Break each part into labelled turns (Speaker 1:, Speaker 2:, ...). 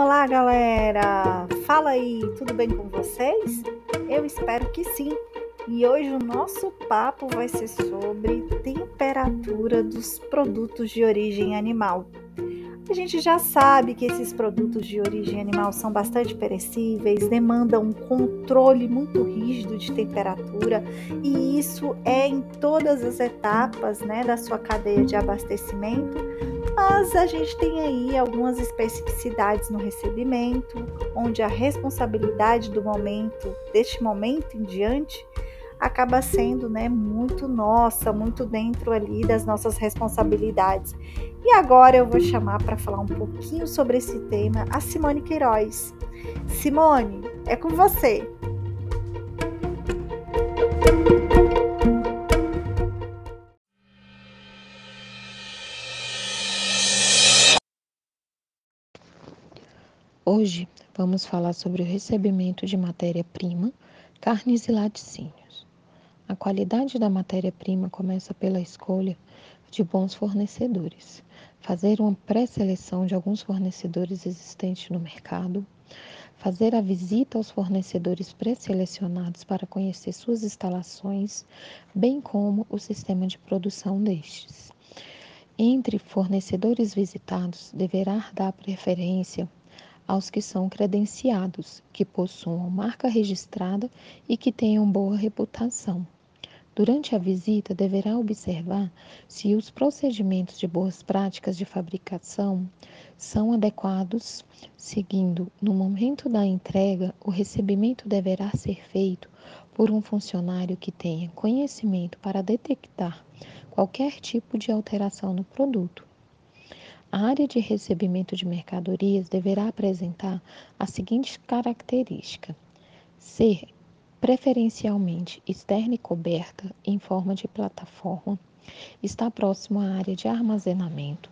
Speaker 1: Olá, galera! Fala aí, tudo bem com vocês? Eu espero que sim. E hoje o nosso papo vai ser sobre temperatura dos produtos de origem animal. A gente já sabe que esses produtos de origem animal são bastante perecíveis, demandam um controle muito rígido de temperatura, e isso é em todas as etapas né, da sua cadeia de abastecimento. Mas a gente tem aí algumas especificidades no recebimento, onde a responsabilidade do momento, deste momento em diante, acaba sendo né, muito nossa, muito dentro ali das nossas responsabilidades. E agora eu vou chamar para falar um pouquinho sobre esse tema a Simone Queiroz. Simone, é com você.
Speaker 2: Hoje vamos falar sobre o recebimento de matéria-prima, carnes e laticínios. A qualidade da matéria-prima começa pela escolha de bons fornecedores, fazer uma pré-seleção de alguns fornecedores existentes no mercado, fazer a visita aos fornecedores pré-selecionados para conhecer suas instalações, bem como o sistema de produção destes. Entre fornecedores visitados, deverá dar preferência aos que são credenciados, que possuam marca registrada e que tenham boa reputação. Durante a visita, deverá observar se os procedimentos de boas práticas de fabricação são adequados, seguindo, no momento da entrega, o recebimento deverá ser feito por um funcionário que tenha conhecimento para detectar qualquer tipo de alteração no produto. A área de recebimento de mercadorias deverá apresentar a seguinte característica: ser preferencialmente externa e coberta em forma de plataforma, está próximo à área de armazenamento,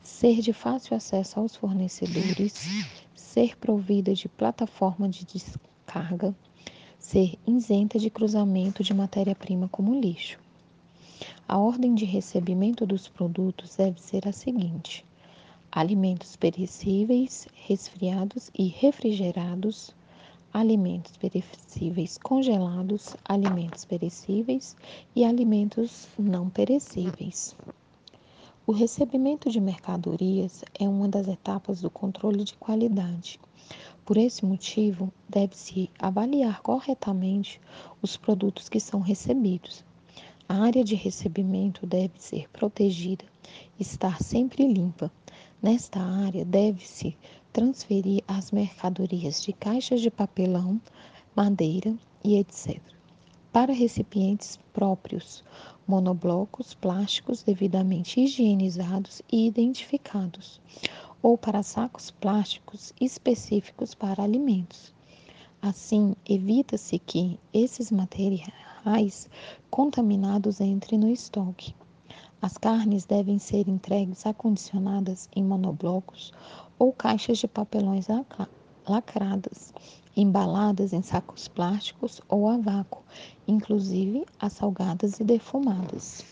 Speaker 2: ser de fácil acesso aos fornecedores, ser provida de plataforma de descarga, ser isenta de cruzamento de matéria-prima como lixo. A ordem de recebimento dos produtos deve ser a seguinte: alimentos perecíveis, resfriados e refrigerados alimentos perecíveis congelados, alimentos perecíveis e alimentos não perecíveis. O recebimento de mercadorias é uma das etapas do controle de qualidade. Por esse motivo, deve-se avaliar corretamente os produtos que são recebidos. A área de recebimento deve ser protegida, estar sempre limpa. Nesta área, deve-se transferir as mercadorias de caixas de papelão, madeira e etc. Para recipientes próprios, monoblocos plásticos devidamente higienizados e identificados, ou para sacos plásticos específicos para alimentos. Assim, evita-se que esses materiais contaminados entrem no estoque. As carnes devem ser entregues acondicionadas em monoblocos ou caixas de papelões lacradas, embaladas em sacos plásticos ou a vácuo, inclusive as salgadas e defumadas.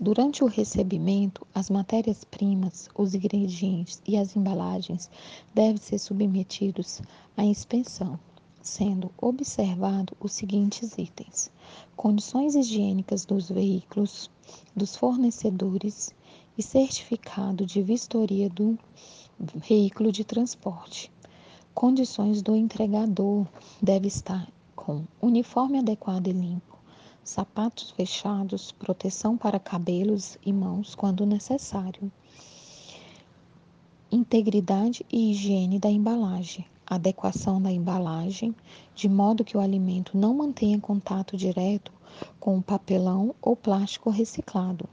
Speaker 2: Durante o recebimento, as matérias-primas, os ingredientes e as embalagens devem ser submetidos à inspeção, sendo observado os seguintes itens: condições higiênicas dos veículos, dos fornecedores e certificado de vistoria do veículo de transporte. Condições do entregador deve estar com uniforme adequado e limpo, sapatos fechados, proteção para cabelos e mãos quando necessário. Integridade e higiene da embalagem, adequação da embalagem, de modo que o alimento não mantenha contato direto com o papelão ou plástico reciclado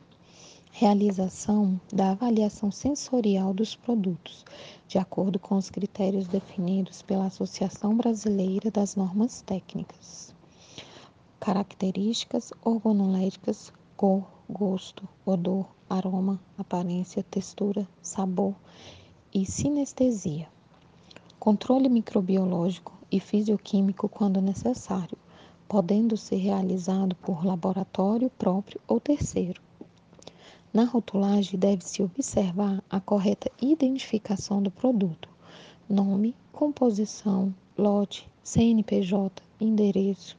Speaker 2: realização da avaliação sensorial dos produtos, de acordo com os critérios definidos pela Associação Brasileira das Normas Técnicas. Características organolépticas, cor, gosto, odor, aroma, aparência, textura, sabor e sinestesia. Controle microbiológico e fisioquímico quando necessário, podendo ser realizado por laboratório próprio ou terceiro. Na rotulagem deve-se observar a correta identificação do produto, nome, composição, lote, CNPJ, endereço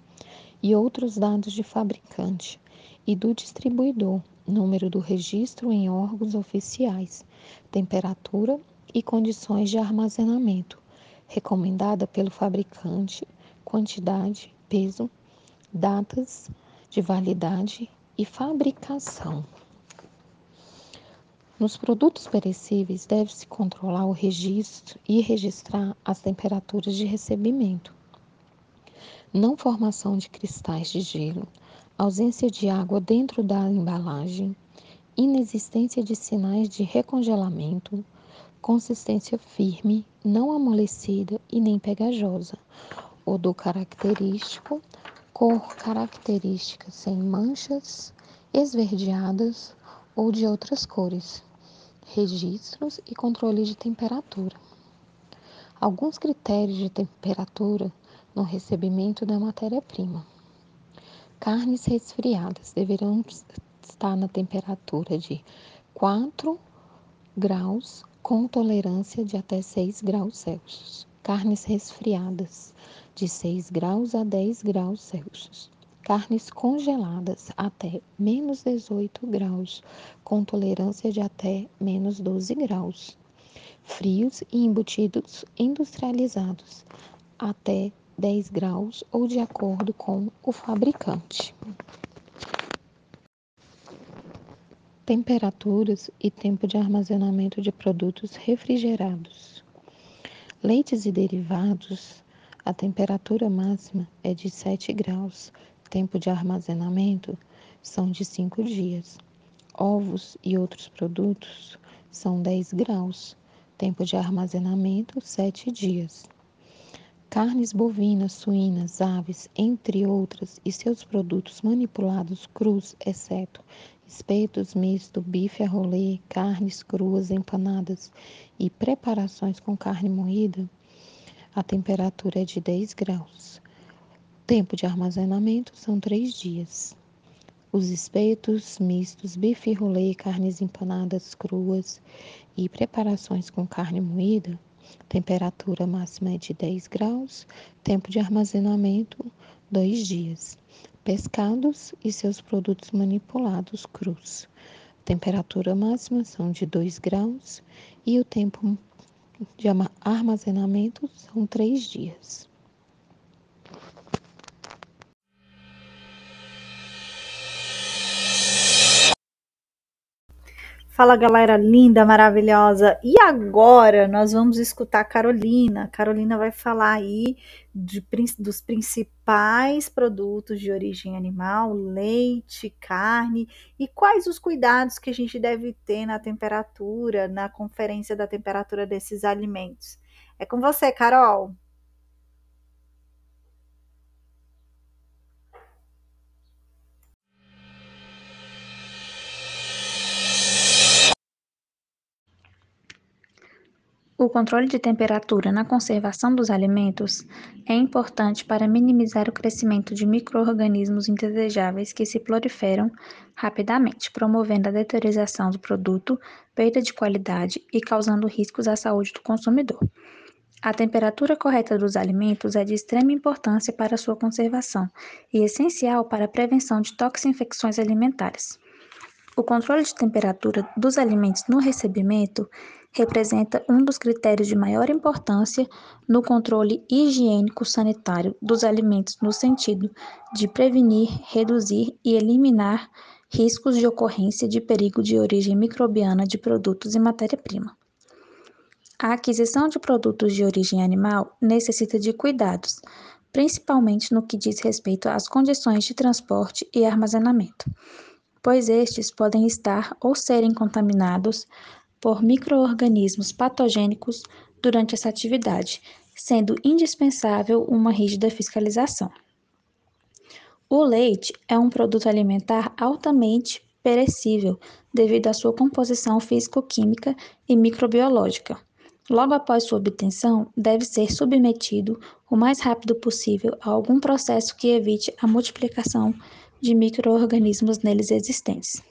Speaker 2: e outros dados de fabricante e do distribuidor, número do registro em órgãos oficiais, temperatura e condições de armazenamento, recomendada pelo fabricante, quantidade, peso, datas de validade e fabricação. Nos produtos perecíveis, deve-se controlar o registro e registrar as temperaturas de recebimento. Não formação de cristais de gelo, ausência de água dentro da embalagem, inexistência de sinais de recongelamento, consistência firme, não amolecida e nem pegajosa, odor característico, cor característica sem manchas, esverdeadas ou de outras cores, registros e controle de temperatura. Alguns critérios de temperatura no recebimento da matéria-prima. Carnes resfriadas deverão estar na temperatura de 4 graus com tolerância de até 6 graus Celsius. Carnes resfriadas de 6 graus a 10 graus Celsius carnes congeladas até menos 18 graus, com tolerância de até menos 12 graus. Frios e embutidos industrializados até 10 graus ou de acordo com o fabricante. Temperaturas e tempo de armazenamento de produtos refrigerados. Leites e derivados, a temperatura máxima é de 7 graus, tempo de armazenamento são de 5 dias. Ovos e outros produtos são 10 graus, tempo de armazenamento 7 dias. Carnes bovinas, suínas, aves, entre outras, e seus produtos manipulados crus, exceto espetos misto, bife a rolê, carnes cruas empanadas e preparações com carne moída, a temperatura é de 10 graus. Tempo de armazenamento são três dias. Os espetos mistos, bife rolê, carnes empanadas cruas e preparações com carne moída, temperatura máxima é de 10 graus, tempo de armazenamento dois dias. Pescados e seus produtos manipulados crus. Temperatura máxima são de 2 graus e o tempo de armazenamento são três dias.
Speaker 1: Fala galera linda, maravilhosa. E agora nós vamos escutar a Carolina. A Carolina vai falar aí de, dos principais produtos de origem animal, leite, carne e quais os cuidados que a gente deve ter na temperatura, na conferência da temperatura desses alimentos. É com você, Carol.
Speaker 3: O controle de temperatura na conservação dos alimentos é importante para minimizar o crescimento de microorganismos indesejáveis que se proliferam rapidamente, promovendo a deterioração do produto, perda de qualidade e causando riscos à saúde do consumidor. A temperatura correta dos alimentos é de extrema importância para sua conservação e essencial para a prevenção de toxinfecções alimentares. O controle de temperatura dos alimentos no recebimento representa um dos critérios de maior importância no controle higiênico-sanitário dos alimentos no sentido de prevenir, reduzir e eliminar riscos de ocorrência de perigo de origem microbiana de produtos e matéria-prima. A aquisição de produtos de origem animal necessita de cuidados, principalmente no que diz respeito às condições de transporte e armazenamento, pois estes podem estar ou serem contaminados por microorganismos patogênicos durante essa atividade, sendo indispensável uma rígida fiscalização. O leite é um produto alimentar altamente perecível devido à sua composição físico-química e microbiológica. Logo após sua obtenção, deve ser submetido o mais rápido possível a algum processo que evite a multiplicação de microorganismos neles existentes.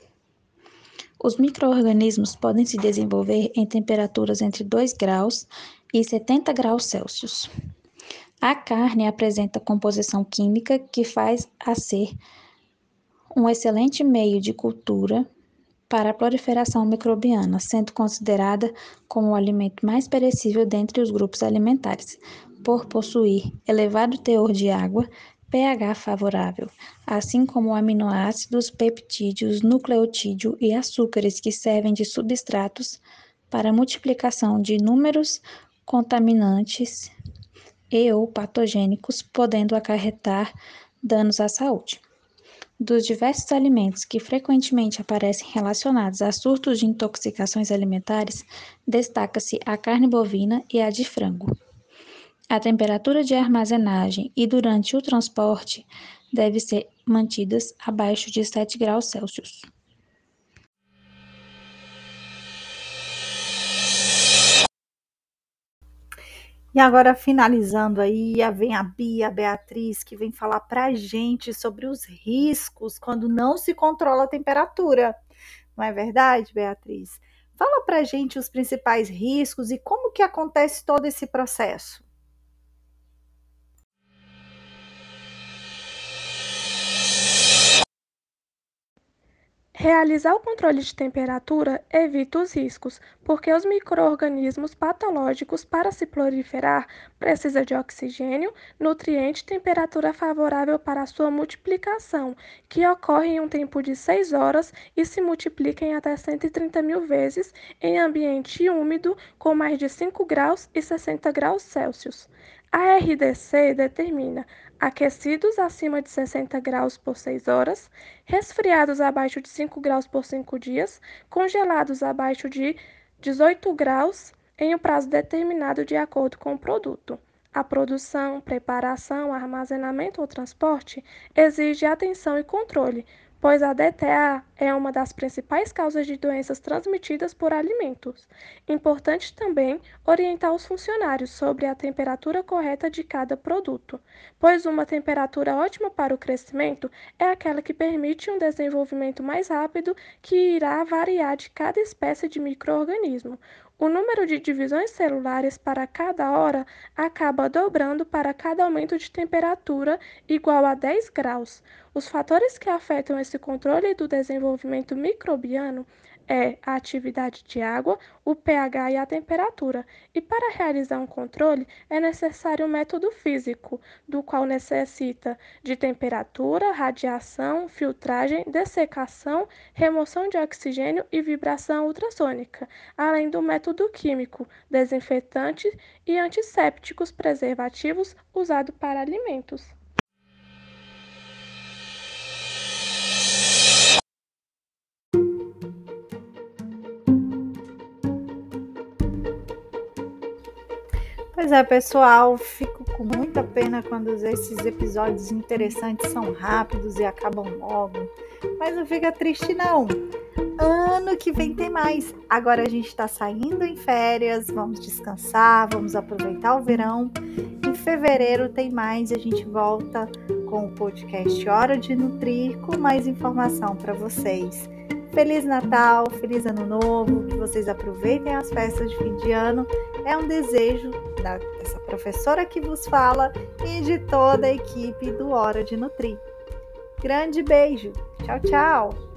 Speaker 3: Os microorganismos podem se desenvolver em temperaturas entre 2 graus e 70 graus Celsius. A carne apresenta composição química que faz a ser um excelente meio de cultura para a proliferação microbiana, sendo considerada como o alimento mais perecível dentre os grupos alimentares, por possuir elevado teor de água, pH favorável, assim como aminoácidos, peptídeos, nucleotídeo e açúcares que servem de substratos para multiplicação de inúmeros contaminantes e ou patogênicos, podendo acarretar danos à saúde. Dos diversos alimentos que frequentemente aparecem relacionados a surtos de intoxicações alimentares, destaca-se a carne bovina e a de frango. A temperatura de armazenagem e durante o transporte deve ser mantidas abaixo de 7 graus Celsius.
Speaker 1: E agora, finalizando aí, vem a Bia, a Beatriz, que vem falar para a gente sobre os riscos quando não se controla a temperatura. Não é verdade, Beatriz? Fala para a gente os principais riscos e como que acontece todo esse processo.
Speaker 4: Realizar o controle de temperatura evita os riscos, porque os microorganismos patológicos para se proliferar precisa de oxigênio, nutriente e temperatura favorável para a sua multiplicação, que ocorre em um tempo de 6 horas e se multiplica em até 130 mil vezes em ambiente úmido com mais de 5 graus e 60 graus Celsius. A RDC determina aquecidos acima de 60 graus por 6 horas, resfriados abaixo de 5 graus por 5 dias, congelados abaixo de 18 graus em um prazo determinado de acordo com o produto. A produção, preparação, armazenamento ou transporte exige atenção e controle, pois a DTA é uma das principais causas de doenças transmitidas por alimentos. Importante também orientar os funcionários sobre a temperatura correta de cada produto, pois uma temperatura ótima para o crescimento é aquela que permite um desenvolvimento mais rápido que irá variar de cada espécie de microorganismo. O número de divisões celulares para cada hora acaba dobrando para cada aumento de temperatura igual a 10 graus. Os fatores que afetam esse controle do desenvolvimento microbiano é a atividade de água, o pH e a temperatura. E para realizar um controle é necessário um método físico, do qual necessita de temperatura, radiação, filtragem, dessecação, remoção de oxigênio e vibração ultrassônica, além do método químico, desinfetante e antissépticos preservativos usado para alimentos.
Speaker 1: Pois é, pessoal, fico com muita pena quando esses episódios interessantes são rápidos e acabam logo. Mas não fica triste, não. Ano que vem tem mais. Agora a gente está saindo em férias, vamos descansar, vamos aproveitar o verão. Em fevereiro tem mais e a gente volta com o podcast Hora de Nutrir com mais informação para vocês. Feliz Natal, feliz Ano Novo, que vocês aproveitem as festas de fim de ano. É um desejo dessa professora que vos fala e de toda a equipe do Hora de Nutrir. Grande beijo. Tchau, tchau.